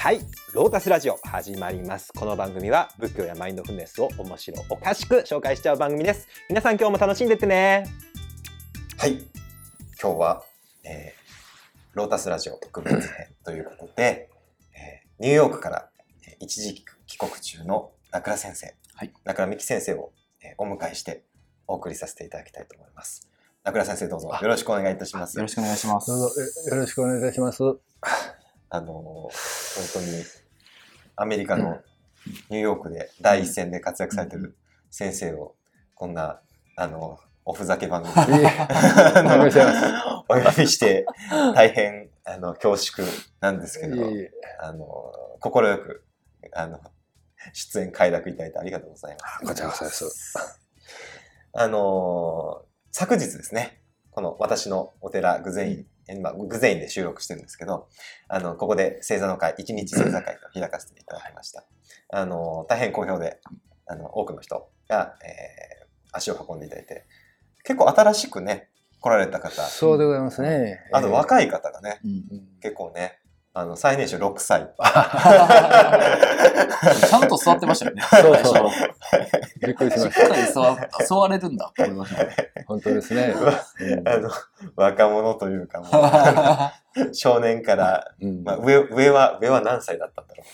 はい。ロータスラジオ始まります。この番組は仏教やマインドフルネスを面白おかしく紹介しちゃう番組です。皆さん今日も楽しんでってね。はい。今日は、えー、ロータスラジオ特別編ということで、えー、ニューヨークから一時帰国中の名倉先生、はい、名倉美希先生を、えー、お迎えしてお送りさせていただきたいと思います。名倉先生どうぞ。よろしくお願いいたします。よろしくお願いします。どうぞ。よろしくお願いいたします あの、本当にアメリカのニューヨークで第一線で活躍されてる先生を、こんな、あの、おふざけ番組お呼びして、大変、あの、恐縮なんですけど、あの、快く、あの、出演快諾いただいてありがとうございます。こちらこそです。あの、昨日ですね、この私のお寺、グゼイン今、グゼインで収録してるんですけど、あの、ここで星座の会、一日星座会を開かせていただきました。あの、大変好評で、あの、多くの人が、えー、足を運んでいただいて、結構新しくね、来られた方。そうでございますね。あと若い方がね、結構ね、あの、最年少6歳。ちゃんと座ってましたよね。そうそう。びっくりしました。しっ座座れるんだ思いました、本当ですね。あの、若者というかもう、少年から、まあ、上、上は、上は何歳だったんだろ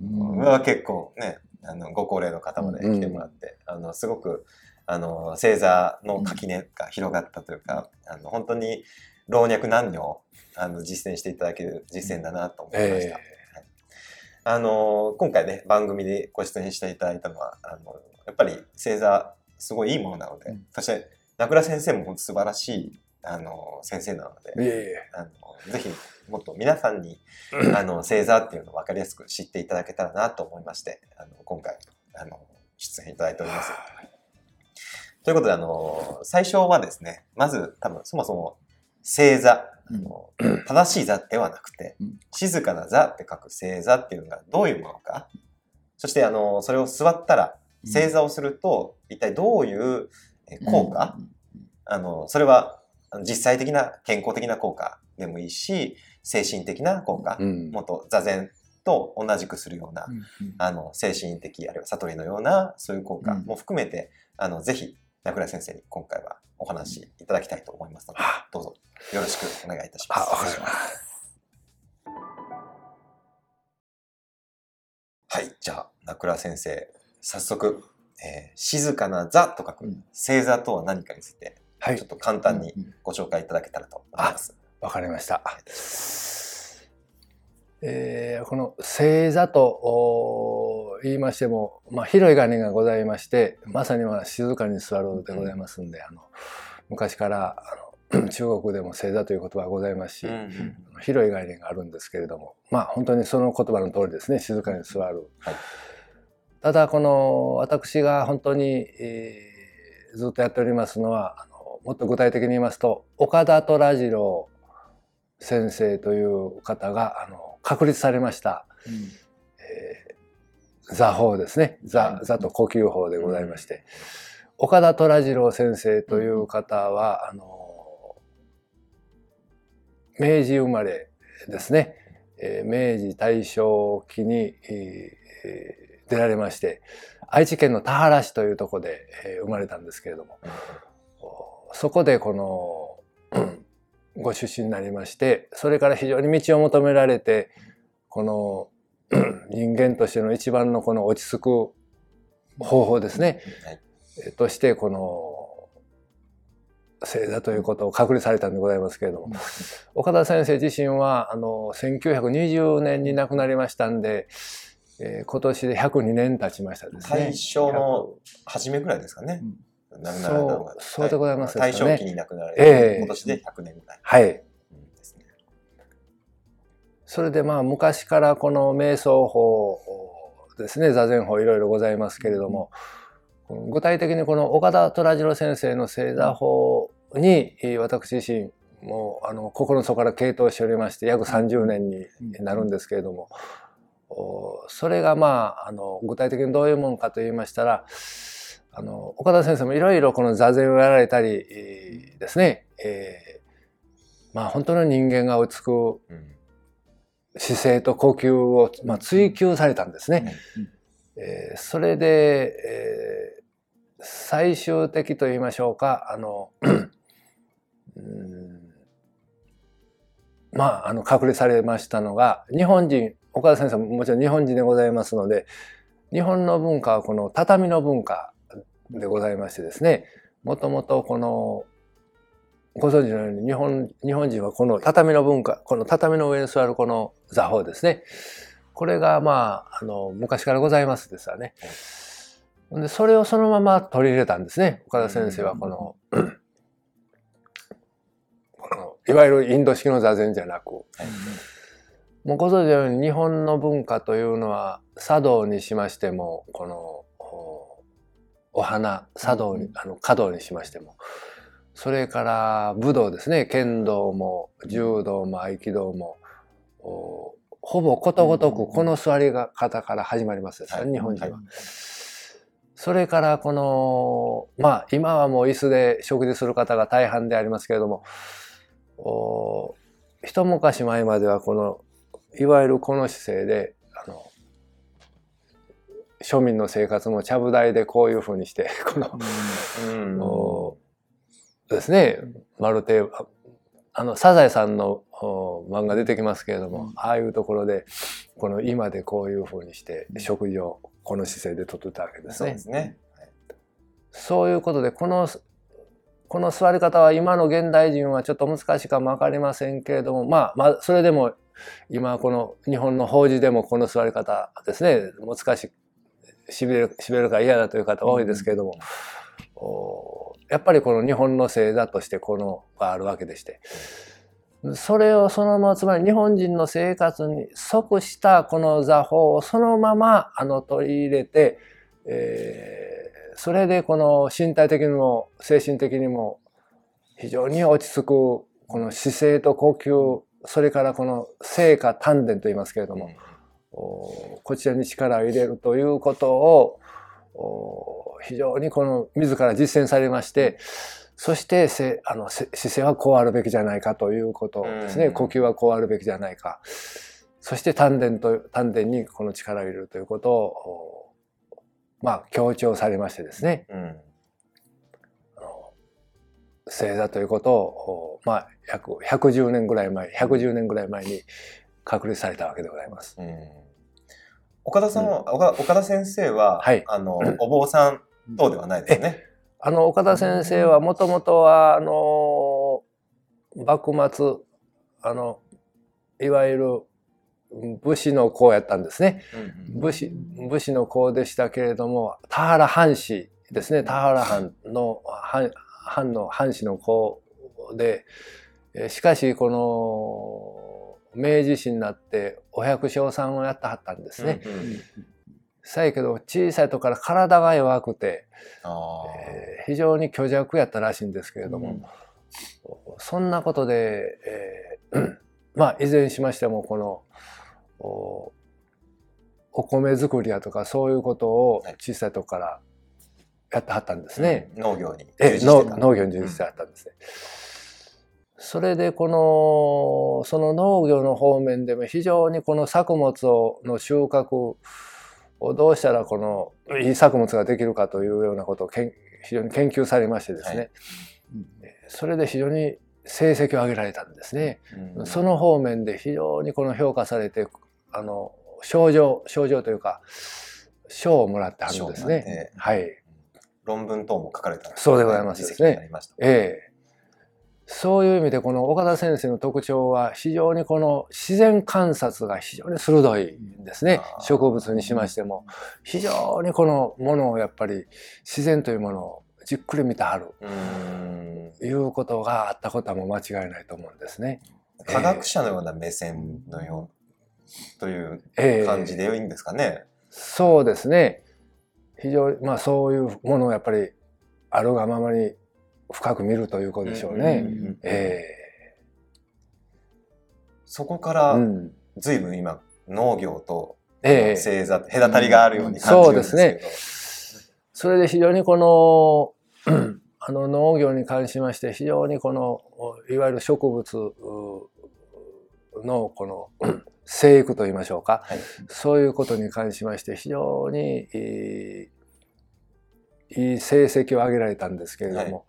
う。上は結構ね、あの、ご高齢の方まで来てもらって、あの、すごく、あの、星座の垣根が広がったというか、あの、本当に老若男女、あの実践していただける実践だなと思いました。えーはい、あの今回ね番組でご出演していただいたのはあのやっぱり星座すごいいいものなので、うん、そして名倉先生も本当素晴らしいあの先生なので、えー、あのぜひもっと皆さんにあの星座っていうのを分かりやすく知っていただけたらなと思いましてあの今回あの出演いただいております。ということであの最初はですねまず多分そもそも星座。正しい座ではなくて、静かな座って書く正座っていうのがどういうものか、そしてあの、それを座ったら、正座をすると、一体どういう効果、あの、それは実際的な健康的な効果でもいいし、精神的な効果、もっと座禅と同じくするような、あの、精神的、あるいは悟りのような、そういう効果も含めて、あの、ぜひ、名倉先生に今回はお話いただきたいと思いますので、どうぞよろしくお願いいたします。はい、じゃあ、名倉先生、早速、えー、静かな座と書く、星座とは何かについて、はい、ちょっと簡単にご紹介いただけたらと思います。わ、かりました。えー、この星座と言いましても、まあ、広い概念がございまして、まさには静かに座るでございますんで、あの昔からあの 中国でも正座という言葉がございますし、うんうん、広い概念があるんですけれどもまあ本当にその言葉の通りですね静かに座る、はい、ただこの私が本当に、えー、ずっとやっておりますのはあのもっと具体的に言いますと岡田虎次郎先生という方があの確立されました、うん。えー、座法ですね。座座と呼吸法でございまして、うん、岡田虎次郎先生という方はあの明治生まれですね、えー、明治大正期に、えー、出られまして愛知県の田原市というところで、えー、生まれたんですけれども、そこでこのご出身になりましてそれから非常に道を求められてこの 人間としての一番のこの落ち着く方法ですね、はい、としてこのせいだということを確立されたんでございますけれども、岡田先生自身はあの1920年に亡くなりましたんで、えー、今年で102年経ちましたですね。大正の初めぐらいですかね。うん、亡くなられたのが。そうでございますね。大正期に亡くなられて、えー、今年で100年ぐらい。はい。それでまあ昔からこの瞑想法ですね座禅法いろいろございますけれども、具体的にこの岡田虎次郎先生の星座法に私自身もあの心の底から傾倒しておりまして約30年になるんですけれども、それがまああの具体的にどういうものかと言いましたらあの岡田先生もいろいろこの座禅をやられたりですね、えー、まあ本当の人間が落ち着く姿勢と呼吸を、まあ、追求されたんですね。えー、それで、えー、最終的と言いましょうか、あの、うんまあ、あの、隠れされましたのが、日本人、岡田先生ももちろん日本人でございますので、日本の文化はこの畳の文化でございましてですね、もともとこの、ご存知のように日本、日本人はこの畳の文化、この畳の上に座るこの座法ですね。これがまあ、あの、昔からございますですわね。で、それをそのまま取り入れたんですね。岡田先生はこの、このいわゆるインド式の座禅じゃなく、もうご存知のように日本の文化というのは茶道にしましても、このお花、茶道に、あの、華道にしましても、それから武道ですね、剣道も柔道も合気道も、ほぼことごとくこの座り方から始まります。ですね、日本人は。それからこの、まあ今はもう椅子で食事する方が大半でありますけれども、一昔前まではこの、いわゆるこの姿勢で、庶民の生活もちゃぶ台でこういうふうにして、この、うん、ですね、まるで、あの、サザエさんの漫画出てきますけれども、うん、ああいうところで、この今でこういうふうにして食事をこの姿勢でとってたわけですね。そうですね。そういうことで、この、この座り方は今の現代人はちょっと難しいかもわかりませんけれども、まあ、まあ、それでも今この日本の法事でもこの座り方ですね、難しい、しびれる、しびれるから嫌だという方多いですけれども、うん、やっぱりこの日本の星座としてこのがあるわけでして、それをそのまま、つまり日本人の生活に即したこの座法をそのままあの取り入れて、えー、それでこの身体的にも精神的にも非常に落ち着くこの姿勢と呼吸、それからこの成果丹田と言いますけれども、こちらに力を入れるということを非常にこの自ら実践されまして、そしてせあの姿勢はこうあるべきじゃないかということですね、うん、呼吸はこうあるべきじゃないか。そして丹田と丹田にこの力を入れるということをまあ強調されましてですね、うん、正座ということをまあ約110年ぐらい前110年ぐらい前に確立されたわけでございます。うん、岡田さんは、うん、岡田先生は、はい、あのお坊さん等ではないですね。あの、岡田先生はもともとは、あの、幕末、あの、いわゆる武士の子やったんですね。武士、武士の子でしたけれども、田原藩士ですね。田原藩の、藩の藩士の子で、しかし、この、明治史になってお百姓さんをやってはったんですね。さやけど小さい時から体が弱くて、えー、非常に虚弱やったらしいんですけれども、うん、そんなことで、えー、まあいずれにしましてもこのおお米作りやとかそういうことを小さい時からやってはったんですね。うん、農業に従事して農業に従事してはったんですね。うん、それでこのその農業の方面でも非常にこの作物の収穫どうしたらこのいい作物ができるかというようなことを非常に研究されましてですね、はい、それで非常に成績を上げられたんですね。うん、その方面で非常にこの評価されて、あの、賞状、賞状というか、賞をもらってはるんですね。はい。論文等も書かれた、そうでございますですね。ええそういう意味でこの岡田先生の特徴は非常にこの自然観察が非常に鋭いんですね。植物にしましても。非常にこのものをやっぱり自然というものをじっくり見てはる。いうことがあったことはもう間違いないと思うんですね。科学者のような目線のよう、という感じでいいんですかね。えー、そうですね。非常に、まあそういうものをやっぱりあるがままに深く見るということでしょうね。そこから随分今農業と星座、えー、隔たりがあるように感じるんですけど、そうですね。それで非常にこの あの農業に関しまして非常にこのいわゆる植物のこの 生育と言いましょうか、はい。そういうことに関しまして非常にいいいい成績を上げられたんですけれども、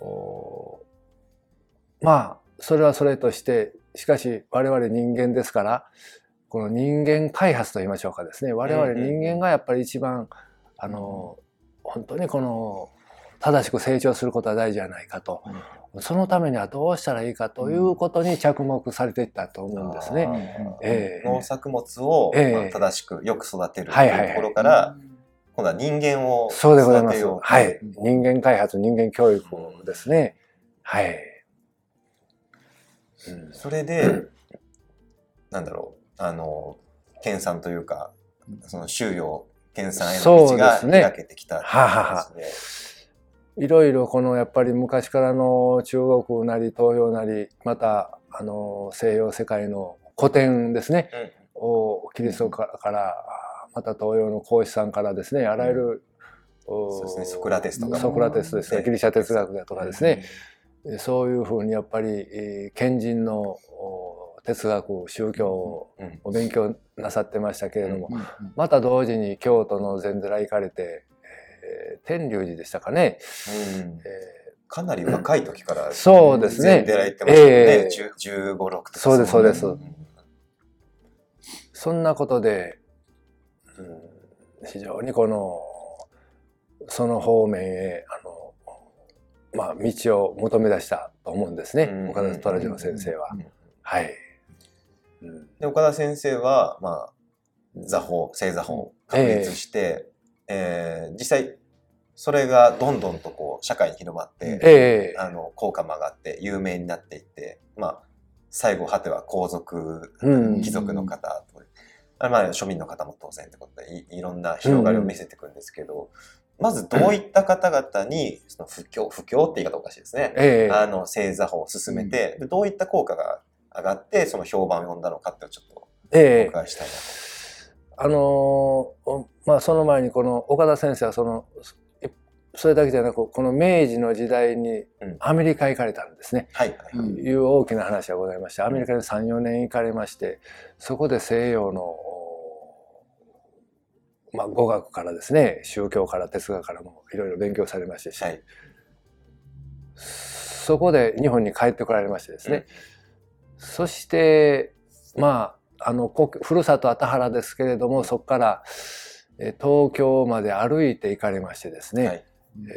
おまあそれはそれとしてしかし我々人間ですからこの人間開発と言いましょうかですね。我々人間がやっぱり一番あの本当にこの正しく成長することは大事じゃないかと、そのためにはどうしたらいいかということに着目されていったと思うんですね。ええ。農作物を、ええ。まあ正しくよく育てるとはいはいはいいうところから、今度は人間をそうでございます。はい。人間開発、人間教育ですね。はい。うんそれで、なんだろう、あの、研鑽というか、その収容、研鑽への道が開けてきたっていうはははいろいろこのやっぱり昔からの中国なり東洋なり、またあの西洋世界の古典ですね。ね。をキリストから、また東洋の孔子さんからですね、あらゆる、おそうですね。ソクラテスとかソクラテスですねギリシャ哲学だとかですね、そういうふうにやっぱり、えー賢人のお哲学、宗教をうん。うんお勉強なさってましたけれども、うんまた同時に京都の禅寺行かれて、えー天龍寺でしたかね、うん。えかなり若い時から、そうですね。全然行ってましたよね。ええ。10 15、6とか。そうですそうです。んーそんなことで、うん非常にこのその方面へあの、まあ、道を求め出したと思うんですね、うん。岡田虎次郎先生は。うん。はい、うん。で、岡田先生は、まあ、座法、正座法を確立して、えー実際、それがどんどんとこう、社会に広まって、ええ。あの、効果も上がって、有名になっていって、まあ、最後、果ては皇族、うん。貴族の方と、あまあ、庶民の方も当然ってことでい、いろんな広がりを見せていくんですけど、まずどういった方々に、その不況、不況って言い方おかしいですね。ええあの、正座法を進めて、でどういった効果が上がって、その評判を呼んだのかってちょっとおええ伺いしたいなあのーおまあその前にこの岡田先生はそのいそれだけじゃなくこの明治の時代にうんアメリカ行かれたんですね、と。はい、はい。うんいう大きな話がございましてアメリカに34年行かれましてそこで西洋の、おまあ、語学からですね宗教から哲学からもいろいろ勉強されましてし、はい。そこで日本に帰ってこられましてですね、そしてまああのふるさとは田原ですけれどもそこからえー東京まで歩いて行かれましてですね、はい。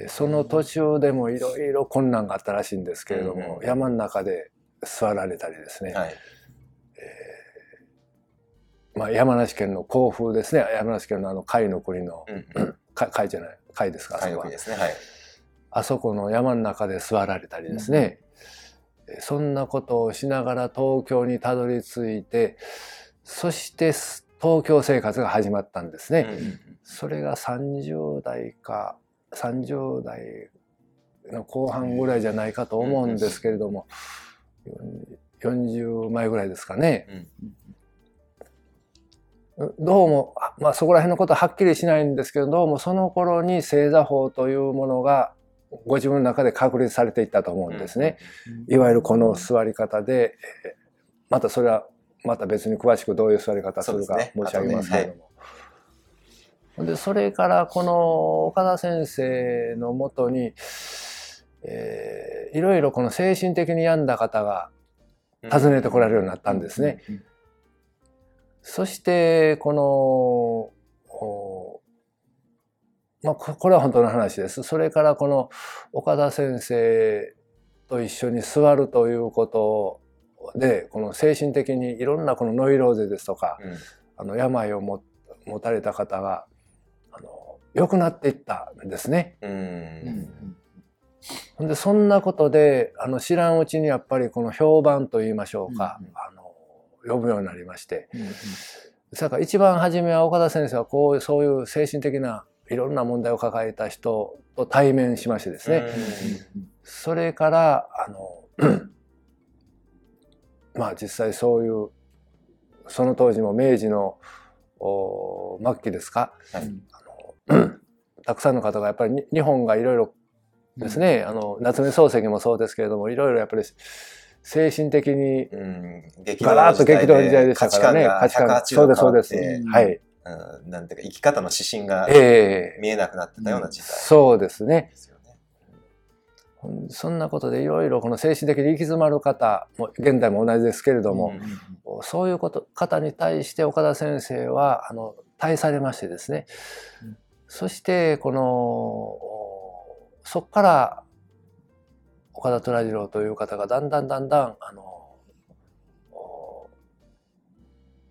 えーその途中でもいろいろ困難があったらしいんですけれども、うん。山の中で座られたりですね、はい。まあ、山梨県の甲府ですね山梨県のあの甲斐の国のうんうん。か甲斐じゃない？甲斐ですかあそこは海ですね。はい。あそこの山の中で座られたりですね、えーそんなことをしながら東京にたどり着いてそしてす東京生活が始まったんですね。それが30代か30代の後半ぐらいじゃないかと思うんですけれども、40前ぐらいですかね。どうも、あまあそこら辺のことははっきりしないんですけど、どうもその頃に星座法というものがご自分の中で確立されていったと思うんですね。いわゆるこの座り方で、えーまたそれはまた別に詳しくどういう座り方するか申し上げますけれども。でそれからこの岡田先生のもとに、えーいろいろこの精神的に病んだ方が訪ねてこられるようになったんですね。そしてこのおまあここれは本当の話です。それからこの岡田先生と一緒に座るということでこの精神的にいろんなこのノイローゼですとかうんあの病をも持たれた方があの良くなっていったんですね。うん。ほんでそんなことであの知らんうちにやっぱりこの評判といいましょうか、呼ぶようになりまして。だから一番初めは岡田先生はこういうそういう精神的ないろんな問題を抱えた人と対面しましてですね、それからあの まあ実際そういうその当時も明治のお末期ですか、はい。あの たくさんの方がやっぱりに日本がいろいろですね、あの夏目漱石もそうですけれどもいろいろやっぱり精神的にうん、ガラッと激動の時代でしたからね。価値観がそうです、そうです。はい。うん、なんていうか、生き方の指針がええ見えなくなってたような時代そうですね。ですよね。そんなことでいろいろこの精神的に行き詰まる方も現代も同じですけれども、そういうこと方に対して岡田先生はあの対されましてですね、うんそしてこのおそこから岡田虎次郎という方がだんだんだんだんあのお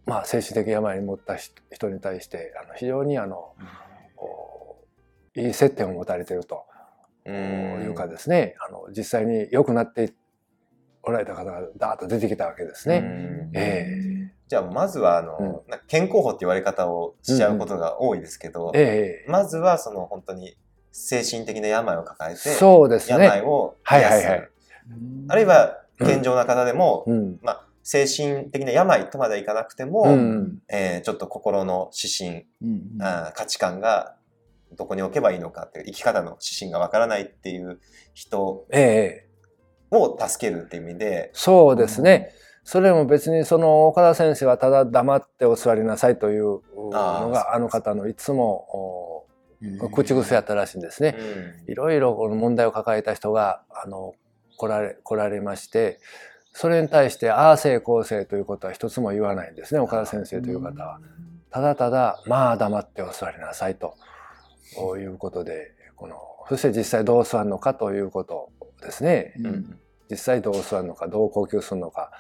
まあ精神的病に持った人人に対してあの非常にあの、おいい接点を持たれているとうん。いうかですね、あの実際に良くなっておられた方がダーッと出てきたわけですね。うん。えじゃあ、まずは、あの、うん。健康法って言われ方をしちゃうことが多いですけど、えええ。まずは、その、本当に、精神的な病を抱えて、そうですね。病を癒す。はいはいはいあるいは、健常な方でも、うん。まあ、精神的な病とまではいかなくても、うん。えーちょっと心の指針、うんあー価値観がどこに置けばいいのかっていう生き方の指針がわからないっていう人ええを助けるっていう意味で、そうですね。それも別にその岡田先生はただ黙ってお座りなさいというのがあの方のいつも口癖やったらしいんですね。いろいろこの問題を抱えた人があの来られ来られましてそれに対してああ性こう性ということは一つも言わないんですね岡田先生という方は。ただただまあ黙ってお座りなさいということでこのそして実際どう座るのかということですね。うん実際どう座るのかどう呼吸するのか、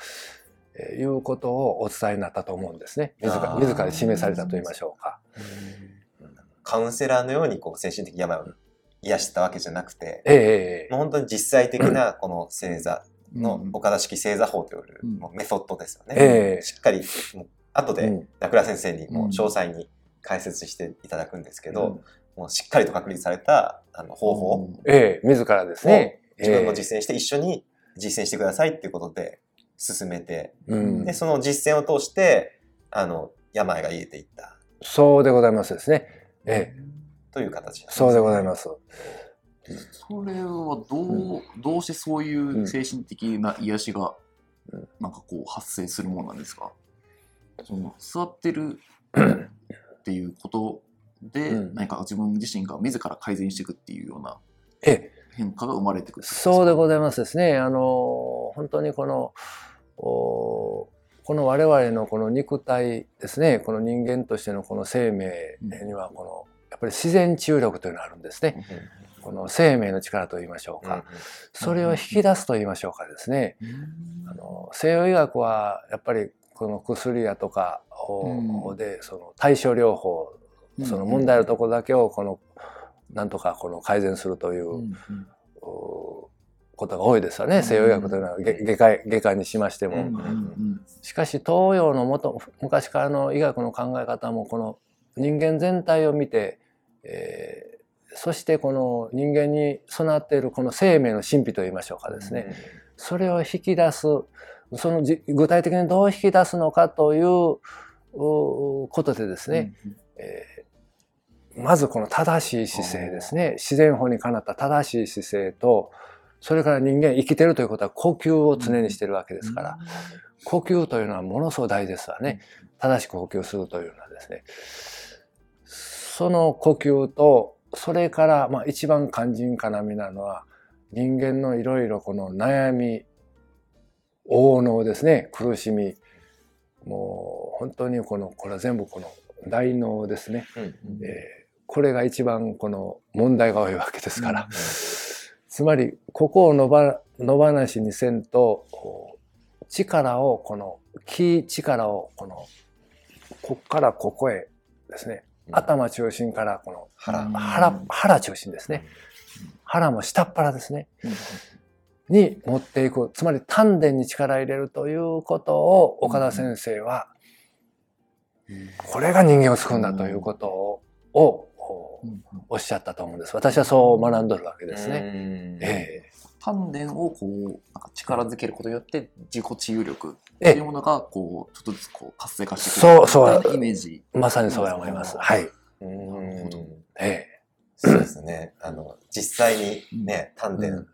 えーいうことをお伝えになったと思うんですね自ら自ら示されたと言いましょうか。カウンセラーのようにこう精神的病を癒したわけじゃなくて、ええもう本当に実際的な この星座のうん岡田式星座法というメソッドですよね。ええ。しっかり、もう後でうん。名倉先生にも詳細に解説していただくんですけうん。ど、もうしっかりと確立されたあの方法をええ自らですね。自分も実践して一緒に実践してくださいっていうことで進めて、うん。で、その実践を通して、あの、病が癒えていった。そうでございますですね。ええ。という形なんそうでございす。ます。それはどう、どうしてそういう精神的な癒しがうん。なんかこう発生するものなんですか？その座ってるっていうことでうん。何か自分自身が自ら改善していくっていうようなええ。変化が生まれてくるそうでございざいますですね。あの本当にこのおこの我々のこの肉体ですねこの人間としてのこの生命にはこのやっぱり自然治癒力というのがあるんですね。この生命の力と言いましょうか。それを引き出すと言いましょうかですね。あの西洋医学はやっぱりこの薬やとかでその対症療法その問題のところだけをこのなんとかこの改善するということが多いですよね、うん。西洋医学というのはげ外科外科にしましても、うんうんしかし東洋の元昔からの医学の考え方もこの人間全体を見て、えーそしてこの人間に備わっているこの生命の神秘といいましょうかですね、それを引き出すそのじ具体的にどう引き出すのかといううことでですね、えーまずこの正しい姿勢ですね。自然法にかなった正しい姿勢とそれから人間生きてるということは呼吸を常にしてるわけですから、呼吸というのはものすごい大事ですわね正しく呼吸するというのはですねその呼吸とそれからまあ一番肝心要なのは人間のいろいろこの悩み応能ですね。苦しみ。もう本当にこのこれは全部この大脳ですね、うんえーこれが一番この問題が多いわけですから、つまりここを野放しにせんと力をこの気力をこのこっからここへですね頭中心からこの腹。腹腹中心ですね。腹も下っ腹ですね。に持っていく。つまり丹田に力入れるということを岡田先生はこれが人間を救うんだということををおっしゃったと思うんです。私はそう学んどるわけですね。ねえ丹田をこうなんか力づけることによって自己治癒力えというものがこうちょっとずつこう活性化してくそうそう。イメージ。えまさにそうや思います。はい。うん。え。そうですね。あの、実際にね、丹田うん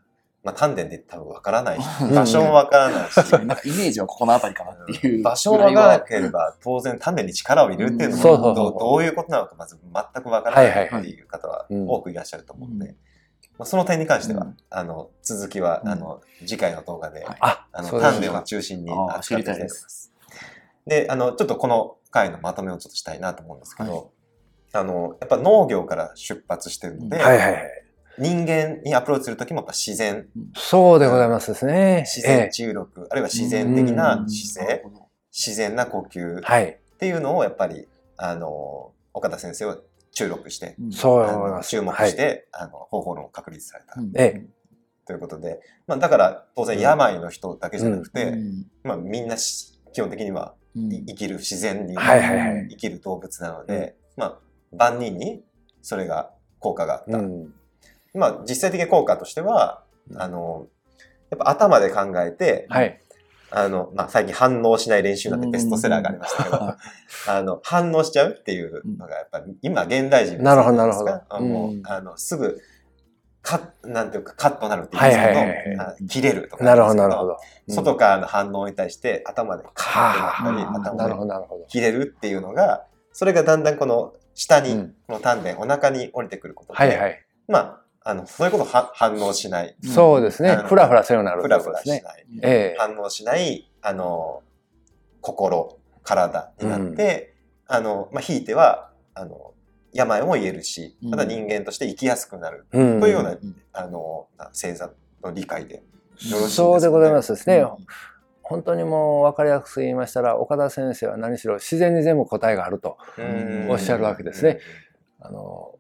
まあ、丹田で多分わからないし、場所もわからないし、なんかイメージはここの辺りかなっていう。場所もわからなければ、当然丹田に力を入れるっていうのうん。もどうどういうことなのかまず全くわからないっていう方はうん多くいらっしゃると思うので、まあ、その点に関しては、うん。あの続きは、うん。あの次回の動画で、はい。あ、あの丹田を中心に扱っていきたいと思いま。す。で、あの、ちょっとこの回のまとめをちょっとしたいなと思うんですけど、はい。あの、やっぱ農業から出発してるので。人間にアプローチするときもやっぱ自然、そうでございますですね。自然ええ注力、あるいは自然的なうん。姿勢、自然な呼吸。っはい。ていうのをやっぱり、あの、岡田先生は注力して、うん。そう注目して、あの、方法論を確立された。うん。えということで、まあだから当然病の人だけじゃなくて、うん。まあみんなし基本的にはうん。い生きる自然にはいはいはい。生きる動物なので、まあ万人にそれが効果があった。うん。まあ実際的な効果としては、あの、やっぱ頭で考えて、はい。あの、まあ最近反応しない練習なんてベストセラーがありましたけど、は あの、反応しちゃうっていうのがやっぱり今現代人なるほどなるほど。もう、うん。あの、すぐ、カなんていうか、カットなるって言うんですけど、はいはい。はいあ切れるとか。なるほどなるほど。うん。外からの反応に対して頭でカッてなったり、頭でどなるほど。切れるっていうのが、それがだんだんこの下に、うん。この丹田、お腹に降りてくることで、はいはい。まあ、あの、そういうことは反応しない、うん。そうですね。ふらふらせようになるふらふらしない、ね。ええ。反応しない、あの、心、体になって、あの、まあ、ひいては、あの、病も癒えるし、た人間として生きやすくなる、うん。というような、うんあの、な星座の理解でよろしいですかね。そうでございますですね。うん。本当にもう分かりやすく言いましたら、岡田先生は何しろ自然に全部答えがあると。うん。おっしゃるわけですね。あの、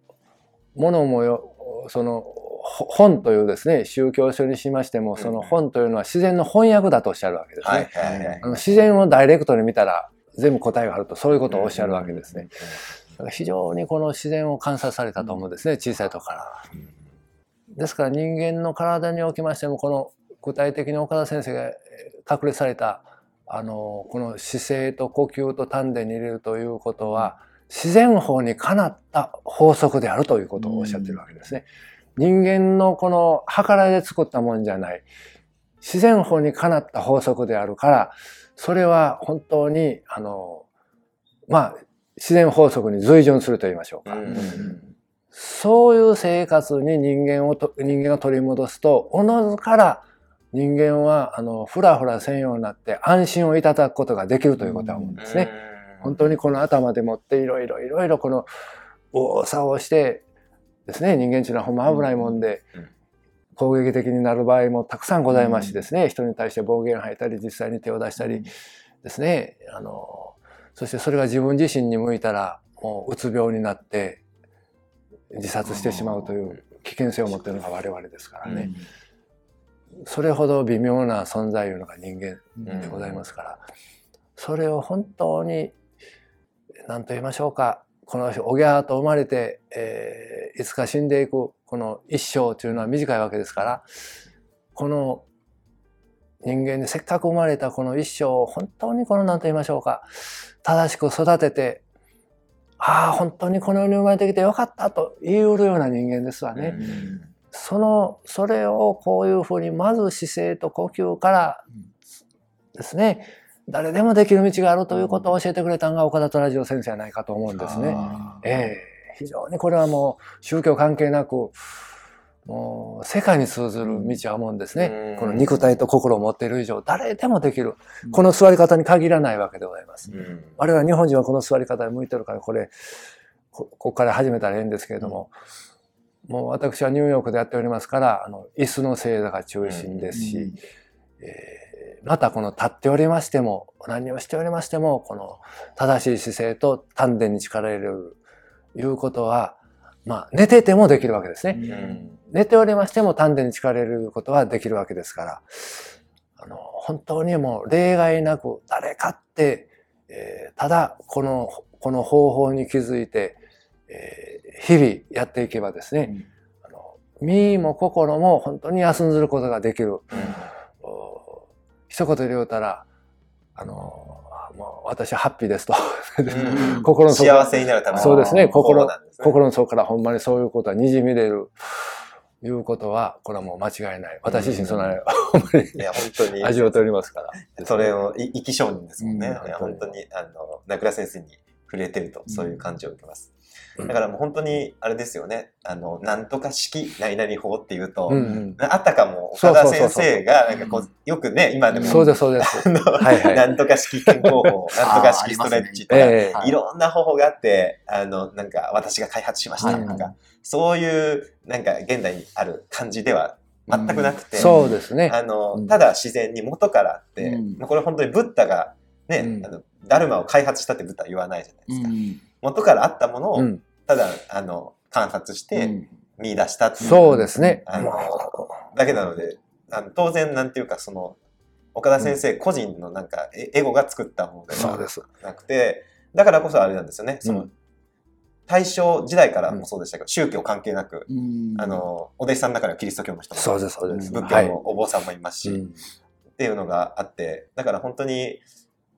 ものもよ、その、ほ本というですね、宗教書にしましても、その本というのは自然の翻訳だとおっしゃるわけですはいね。はいはいあの自然をダイレクトに見たら全部答えがあると、そういうことをおっしゃるわけですね。だから非常にこの自然を観察されたと思うんですね、小さい時から。ですから人間の体におきましても、この具体的に岡田先生がえー確立された、あの、この姿勢と呼吸と丹田に入れるということは、自然法にかなった法則であるということをおっしゃってるわけですね。人間のこの計らいで作ったもんじゃない。自然法にかなった法則であるから、それは本当に、あの、まあ、自然法則に随順すると言いましょうか。うんそういう生活に人間をと、人間が取り戻すと、おのずから人間は、あの、ふらふらせんようになって安心をいただくことができるということは思うんですね。本当にこの頭でもっていろいろいろいろこの右往左往してですね、人間っていうのはほんま危ないもんでうん、攻撃的になる場合もたくさんございますしですね、人に対して暴言吐いたり、実際に手を出したりですね、あの、そしてそれが自分自身に向いたら、もううつ病になって自殺してしまうという危険性を持っているのが我々ですからね。それほど微妙な存在いうのが人間でございますから、それを本当に何と言いましょうか。このおぎゃーと生まれて、えーいつか死んでいくこの一生というのは短いわけですからこの人間にせっかく生まれたこの一生を本当にこの何と言いましょうか。正しく育ててああ本当にこの世に生まれてきてよかったと言いうるような人間ですわね。そのそれをこういうふうにまず姿勢と呼吸からですね。誰でもできる道があるということを教えてくれたのが岡田トラジオ先生じゃないかと思うんですね。ええ非常にこれはもう宗教関係なくもう世界に通ずる道は思うんですね。うんこの肉体と心を持っている以上誰でもできる。この座り方に限らないわけでございます。うん我々日本人はこの座り方に向いてるからこれこここから始めたらいいんですけれども、もう私はニューヨークでやっておりますからあの椅子の正座が中心ですし、えーまたこの立っておりましても何をしておりましてもこの正しい姿勢と丹田に力を入れるいうことはまあ寝ててもできるわけですね。うん寝ておりましても丹田に力を入れることはできるわけですから、あの、本当にもう例外なく誰かって、えーただこの、この方法に気づいて、えー日々やっていけばですね、あの身も心も本当に休んずることができる。お一言で言うたら、あの、もう私はハッピーですと。うん心の底幸せになるためのそうですね心ね心の底からほんまにそういうことはにじみ出る。いうことは、これはもう間違いない。私自身その、ほんまにいや、本当に。味を取りますから。それを、い生き証人ですもんね。本当に、あの、名倉先生に触れてると、そういう感じを受けます。うんだからもう本当に、あれですよね。あの、なんとか式、何々法っていうと、うんうん。あったかも、岡田先生が、なんかこう、よくね、今でも、そうです、そうです。あのはいはいなんとか式健康法、なんとか式ストレッチとか、ええはいいろんな方法があって、あの、なんか私が開発しましたとか、はいそういう、なんか現代にある感じでは全くなくて、そうですね。あの、うんただ自然に元からあって、うんまあこれ本当にブッダがね、うんあのダルマを開発したってブッダは言わないじゃないですか。うん元からあったものを、うん。ただ、あの、観察して見出したっていう、そうですね。あのだけなので、あの当然なんていうか、その、岡田先生個人のなんか、エエゴが作ったものでは。なくて、だからこそあれなんですよね。その、うん大正時代からもそうでしたけど、宗教関係なく、うんあの、お弟子さんの中にはキリスト教の人も、そうです、そうです。仏はい教のお坊さんもいますし、うんっていうのがあって、だから本当に、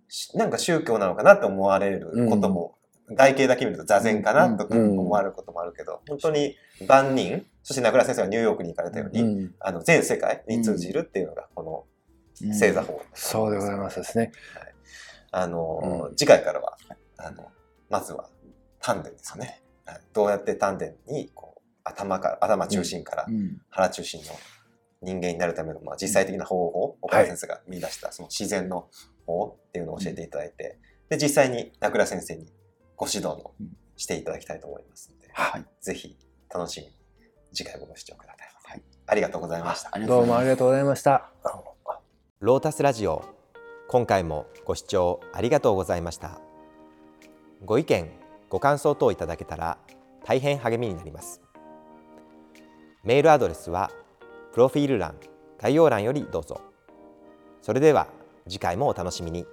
しなんか宗教なのかなと思われることも、外形だけ見ると座禅かなとかうん思われることもあるけど、本当に万人、そして名倉先生がニューヨークに行かれたように、うんあの全世界に通じるっていうのがこの星座法、そうでございますですね。あの、次回からは、あの、まずは丹田ですよね。はい。どうやって丹田にこう頭から、頭中心からうん。腹中心の人間になるための、まあ、実際的な方法、岡田先生が見出したその自然の方っていうのを教えていただいて、で、実際に名倉先生にご指導のうんしていただきたいと思いますので、はい。ぜひ楽しみに次回もご視聴ください。はい。ありがとうございました。どうもありがとうございました。ロータスラジオ今回もご視聴ありがとうございました。ご意見ご感想等いただけたら大変励みになります。メールアドレスはプロフィール欄概要欄よりどうぞ。それでは次回もお楽しみに